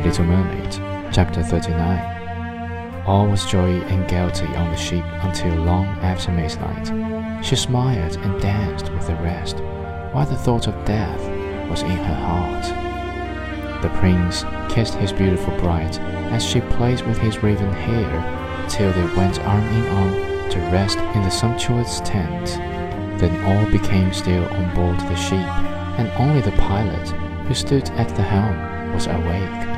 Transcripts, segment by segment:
Little Mermaid, chapter 39. All was joy and gaiety on the ship until long after midnight. She smiled and danced with the rest, while the thought of death was in her heart. The prince kissed his beautiful bride as she played with his raven hair till they went arm in arm to rest in the sumptuous tent. Then all became still on board the ship, and only the pilot, who stood at the helm, was awake.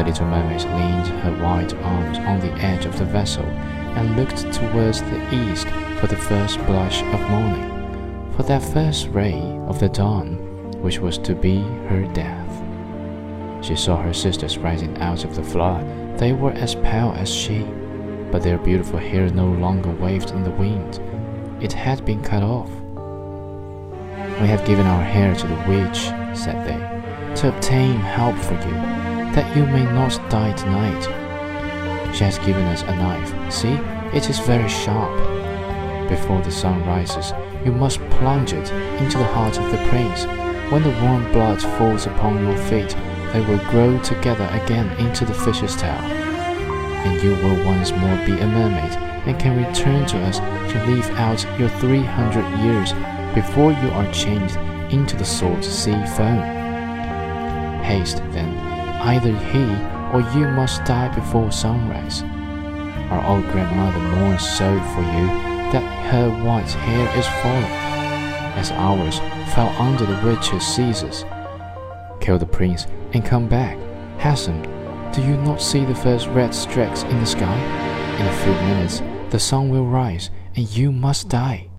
The little mermaid leaned her white arms on the edge of the vessel and looked towards the east for the first blush of morning, for that first ray of the dawn which was to be her death. She saw her sisters rising out of the flood. They were as pale as she, but their beautiful hair no longer waved in the wind. It had been cut off. We have given our hair to the witch, said they, to obtain help for you that you may not die tonight. She has given us a knife. See, it is very sharp. Before the sun rises, you must plunge it into the heart of the prince. When the warm blood falls upon your feet, they will grow together again into the fish's tail. And you will once more be a mermaid and can return to us to live out your 300 years before you are changed into the salt sea foam. Haste, then, Either he or you must die before sunrise. Our old grandmother mourns so for you that her white hair is falling, as ours fell under the witch's scissors. Kill the prince and come back. Hasten, do you not see the first red streaks in the sky? In a few minutes, the sun will rise and you must die.